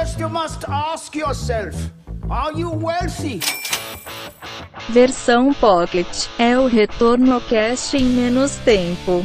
First you must ask yourself, are you wealthy? Versão Pocket é o retorno cash em menos tempo.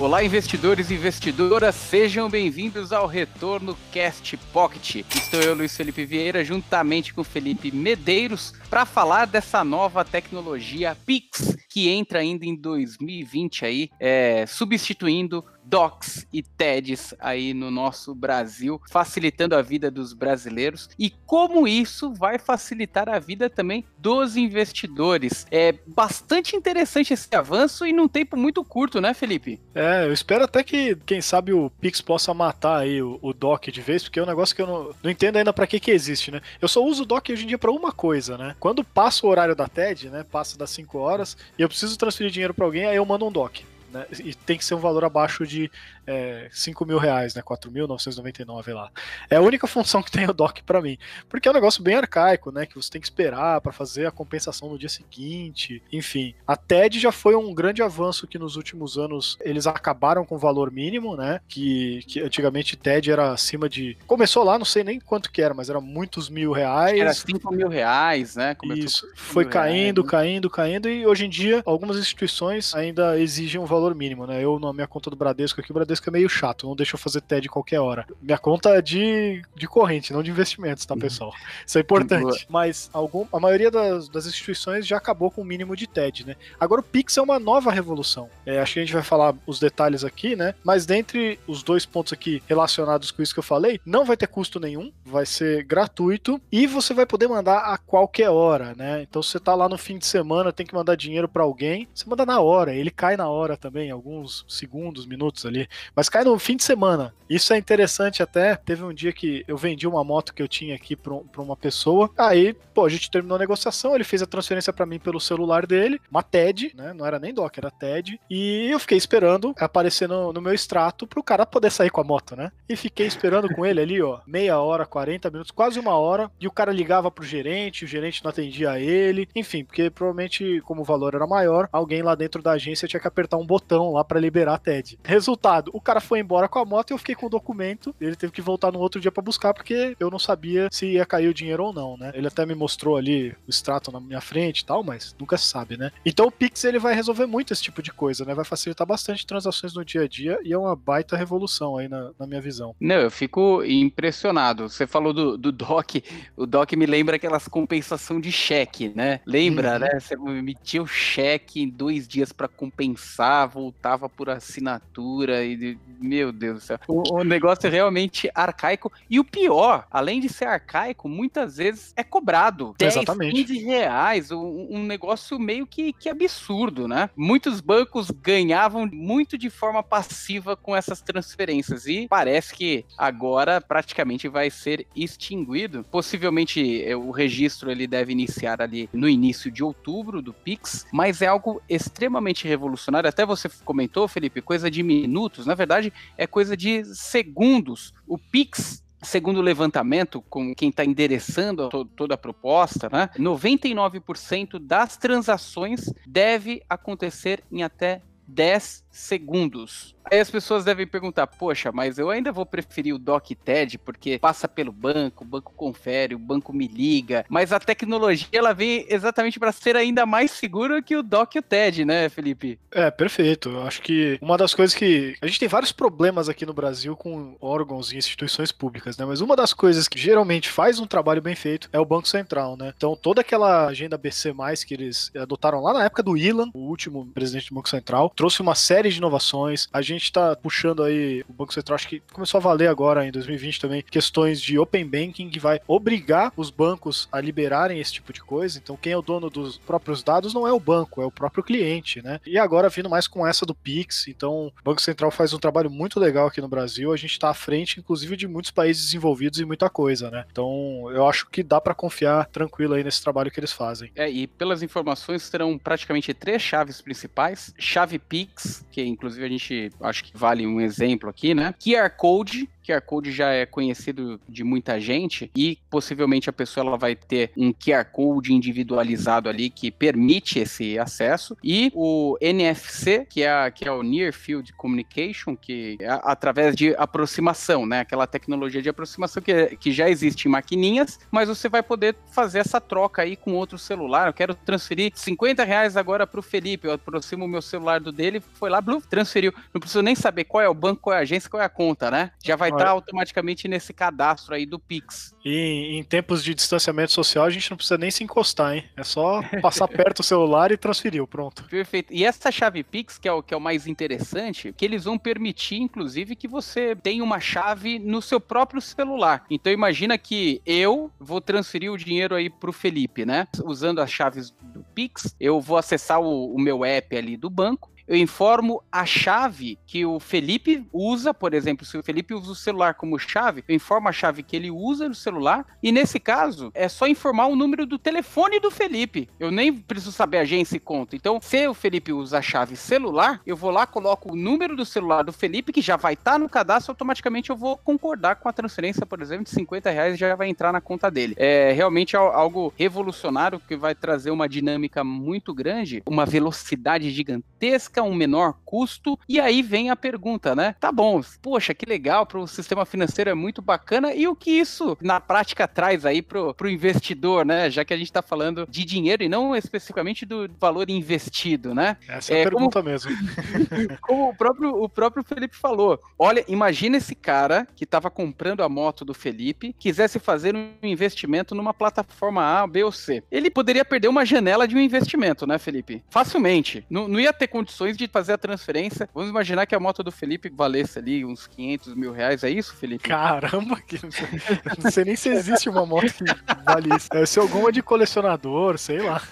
Olá, investidores e investidoras, sejam bem-vindos ao Retorno Cast Pocket. Estou eu, Luiz Felipe Vieira, juntamente com Felipe Medeiros, para falar dessa nova tecnologia Pix, que entra ainda em 2020 aí, é, substituindo DOCs e TEDs aí no nosso Brasil, facilitando a vida dos brasileiros e como isso vai facilitar a vida também dos investidores. É bastante interessante esse avanço e num tempo muito curto, né, Felipe? É, eu espero até que, quem sabe, o Pix possa matar aí o, o DOC de vez, porque é um negócio que eu não, não entendo ainda para que que existe, né? Eu só uso o DOC hoje em dia para uma coisa, né? Quando passa o horário da TED, né, passa das 5 horas, e eu preciso transferir dinheiro para alguém, aí eu mando um DOC. Né? E tem que ser um valor abaixo de é, 5 mil reais, né? 4.999 lá. É a única função que tem o DOC para mim. Porque é um negócio bem arcaico, né? Que você tem que esperar para fazer a compensação no dia seguinte. Enfim, a TED já foi um grande avanço que nos últimos anos eles acabaram com o valor mínimo, né? Que, que antigamente TED era acima de. Começou lá, não sei nem quanto que era, mas era muitos mil reais. Era 5 mil reais, né? Começou Isso. Foi caindo, reais, né? caindo, caindo. E hoje em dia, algumas instituições ainda exigem um valor mínimo, né? Eu, na minha conta do Bradesco aqui, o Bradesco é meio chato, não deixa eu fazer TED qualquer hora. Minha conta é de, de corrente, não de investimentos, tá, uhum. pessoal? Isso é importante. Mas algum, a maioria das, das instituições já acabou com o mínimo de TED, né? Agora o Pix é uma nova revolução. É, acho que a gente vai falar os detalhes aqui, né? Mas dentre os dois pontos aqui relacionados com isso que eu falei, não vai ter custo nenhum, vai ser gratuito e você vai poder mandar a qualquer hora, né? Então se você tá lá no fim de semana, tem que mandar dinheiro para alguém, você manda na hora, ele cai na hora também, alguns segundos, minutos ali mas cai no fim de semana. Isso é interessante até. Teve um dia que eu vendi uma moto que eu tinha aqui pra uma pessoa. Aí, pô, a gente terminou a negociação, ele fez a transferência para mim pelo celular dele, uma TED, né? Não era nem DOC, era TED. E eu fiquei esperando aparecer no, no meu extrato pro cara poder sair com a moto, né? E fiquei esperando com ele ali, ó, meia hora, 40 minutos, quase uma hora. E o cara ligava pro gerente, o gerente não atendia ele. Enfim, porque provavelmente, como o valor era maior, alguém lá dentro da agência tinha que apertar um botão lá para liberar a TED. Resultado, o cara foi embora com a moto e eu fiquei com o documento. Ele teve que voltar no outro dia para buscar porque eu não sabia se ia cair o dinheiro ou não, né? Ele até me mostrou ali o extrato na minha frente e tal, mas nunca se sabe, né? Então o Pix ele vai resolver muito esse tipo de coisa, né? Vai facilitar bastante transações no dia a dia e é uma baita revolução aí na, na minha visão. Não, eu fico impressionado. Você falou do, do DOC, o DOC me lembra aquelas compensação de cheque, né? Lembra, uhum. né? Você emitia o cheque em dois dias para compensar, voltava por assinatura e meu Deus do céu. O, o, negócio é realmente arcaico. E o pior, além de ser arcaico, muitas vezes é cobrado. 10, Exatamente. 15 reais. Um, um negócio meio que, que absurdo, né? Muitos bancos ganhavam muito de forma passiva com essas transferências. E parece que agora praticamente vai ser extinguido. Possivelmente é, o registro ele deve iniciar ali no início de outubro do Pix, mas é algo extremamente revolucionário. Até você comentou, Felipe, coisa de minutos, na verdade, é coisa de segundos. O Pix Segundo o levantamento, com quem está endereçando to toda a proposta, né, 99% das transações deve acontecer em até 10 segundos. Aí as pessoas devem perguntar: poxa, mas eu ainda vou preferir o Doc TED porque passa pelo banco, o banco confere, o banco me liga. Mas a tecnologia ela vem exatamente para ser ainda mais segura que o Doc e o TED, né, Felipe? É, perfeito. Eu acho que uma das coisas que. A gente tem vários problemas aqui no Brasil com órgãos e instituições públicas, né? Mas uma das coisas que geralmente faz um trabalho bem feito é o Banco Central, né? Então toda aquela agenda BC, que eles adotaram lá na época do Ilan, o último presidente do Banco Central, trouxe uma série de inovações. A gente está puxando aí, o Banco Central acho que começou a valer agora em 2020 também, questões de Open Banking que vai obrigar os bancos a liberarem esse tipo de coisa. Então, quem é o dono dos próprios dados não é o banco, é o próprio cliente, né? E agora vindo mais com essa do Pix. Então, o Banco Central faz um trabalho muito legal aqui no Brasil. A gente está à frente, inclusive, de muitos países desenvolvidos e muita coisa, né? Então, eu acho que dá para confiar tranquilo aí nesse trabalho que eles fazem. É, e pelas informações terão praticamente três chaves principais: chave Pix, que inclusive a gente acho que vale um exemplo aqui, né? QR Code, QR Code já é conhecido de muita gente e possivelmente a pessoa ela vai ter um QR Code individualizado ali que permite esse acesso e o NFC, que é, que é o Near Field Communication, que é através de aproximação, né? Aquela tecnologia de aproximação que, que já existe em maquininhas, mas você vai poder fazer essa troca aí com outro celular. Eu quero transferir 50 reais agora para o Felipe, eu aproximo o meu celular do dele, foi lá, bluf, transferiu. Não preciso nem saber qual é o banco, qual é a agência, qual é a conta, né? Já vai estar tá automaticamente nesse cadastro aí do Pix. E em tempos de distanciamento social, a gente não precisa nem se encostar, hein? É só passar perto do celular e transferiu, pronto. Perfeito. E essa chave Pix, que é o que é o mais interessante, que eles vão permitir, inclusive, que você tenha uma chave no seu próprio celular. Então imagina que eu vou transferir o dinheiro aí pro Felipe, né? Usando as chaves do Pix, eu vou acessar o, o meu app ali do banco eu informo a chave que o Felipe usa, por exemplo, se o Felipe usa o celular como chave, eu informo a chave que ele usa no celular, e nesse caso, é só informar o número do telefone do Felipe. Eu nem preciso saber a agência e conta. Então, se o Felipe usa a chave celular, eu vou lá, coloco o número do celular do Felipe, que já vai estar tá no cadastro, automaticamente eu vou concordar com a transferência, por exemplo, de 50 reais já vai entrar na conta dele. É realmente algo revolucionário que vai trazer uma dinâmica muito grande, uma velocidade gigantesca um menor custo. E aí vem a pergunta, né? Tá bom, poxa, que legal, para o sistema financeiro é muito bacana. E o que isso na prática traz aí pro, pro investidor, né? Já que a gente está falando de dinheiro e não especificamente do valor investido, né? Essa é, é a pergunta como, mesmo. como o próprio, o próprio Felipe falou. Olha, imagina esse cara que estava comprando a moto do Felipe, quisesse fazer um investimento numa plataforma A, B ou C. Ele poderia perder uma janela de um investimento, né, Felipe? Facilmente. Não, não ia ter condições condições de fazer a transferência. Vamos imaginar que a moto do Felipe valesse ali uns 500 mil reais. É isso, Felipe? Caramba, que... não sei nem se existe uma moto que vale isso. Deve ser alguma de colecionador, sei lá.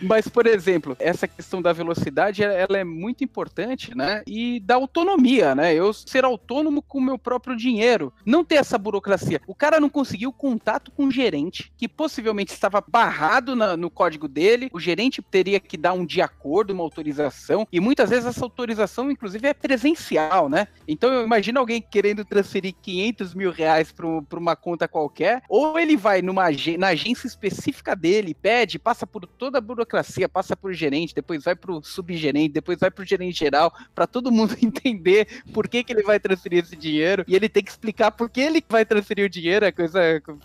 Mas, por exemplo, essa questão da velocidade, ela é muito importante, né? E da autonomia, né? Eu ser autônomo com o meu próprio dinheiro. Não ter essa burocracia. O cara não conseguiu contato com o gerente, que possivelmente estava barrado na, no código dele. O gerente teria que dar um de acordo, uma autorização. E muitas vezes essa autorização, inclusive, é presencial, né? Então eu imagino alguém querendo transferir 500 mil reais para uma conta qualquer, ou ele vai numa na agência específica dele, pede, passa por toda a burocracia, passa por gerente, depois vai para o subgerente, depois vai para o gerente geral, para todo mundo entender por que, que ele vai transferir esse dinheiro, e ele tem que explicar por que ele vai transferir o dinheiro, é coisa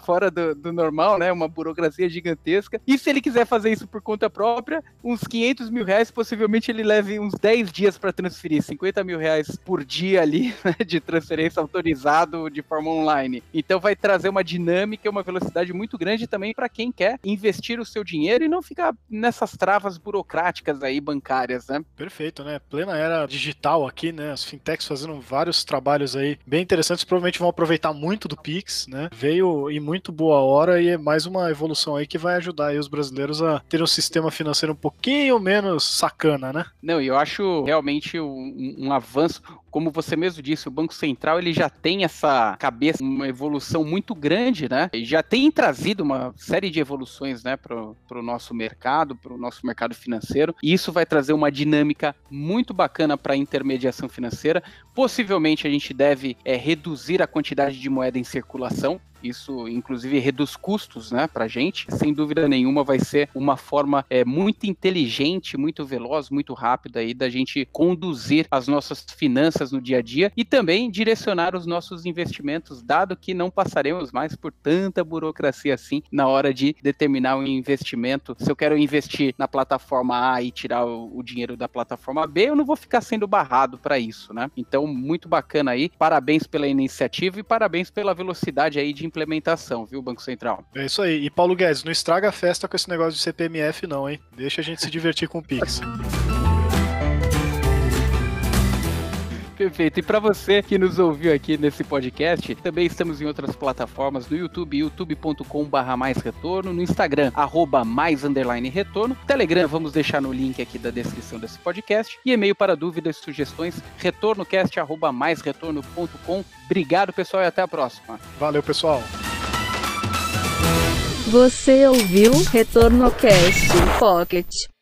fora do, do normal, né? Uma burocracia gigantesca. E se ele quiser fazer isso por conta própria, uns 500 mil reais, possivelmente ele leve uns 10 dias para transferir 50 mil reais por dia ali, né, de transferência autorizado de forma online. Então vai trazer uma dinâmica e uma velocidade muito grande também para quem quer investir o seu dinheiro e não ficar nessas travas burocráticas aí bancárias, né? Perfeito, né? Plena era digital aqui, né? As fintechs fazendo vários trabalhos aí bem interessantes, provavelmente vão aproveitar muito do Pix, né? Veio em muito boa hora e é mais uma evolução aí que vai ajudar aí os brasileiros a ter um sistema financeiro um pouquinho menos sacana, né? Não, eu acho realmente um, um avanço como você mesmo disse, o Banco Central ele já tem essa cabeça, uma evolução muito grande, né? Já tem trazido uma série de evoluções, né, para o nosso mercado, para o nosso mercado financeiro. E isso vai trazer uma dinâmica muito bacana para a intermediação financeira. Possivelmente a gente deve é, reduzir a quantidade de moeda em circulação. Isso, inclusive, reduz custos né, para a gente. Sem dúvida nenhuma, vai ser uma forma é, muito inteligente, muito veloz, muito rápida aí da gente conduzir as nossas finanças no dia a dia e também direcionar os nossos investimentos, dado que não passaremos mais por tanta burocracia assim na hora de determinar um investimento. Se eu quero investir na plataforma A e tirar o, o dinheiro da plataforma B, eu não vou ficar sendo barrado para isso, né? Então, muito bacana aí. Parabéns pela iniciativa e parabéns pela velocidade aí de implementação, viu, Banco Central? É isso aí. E Paulo Guedes, não estraga a festa com esse negócio de CPMF, não, hein? Deixa a gente se divertir com o Pix. Perfeito. E para você que nos ouviu aqui nesse podcast, também estamos em outras plataformas no YouTube, youtube.com/barra mais retorno, no Instagram, arroba mais underline retorno, Telegram, vamos deixar no link aqui da descrição desse podcast, e e-mail para dúvidas e sugestões, retornocast arroba mais retorno.com. Obrigado, pessoal, e até a próxima. Valeu, pessoal. Você ouviu Retorno Cast Pocket.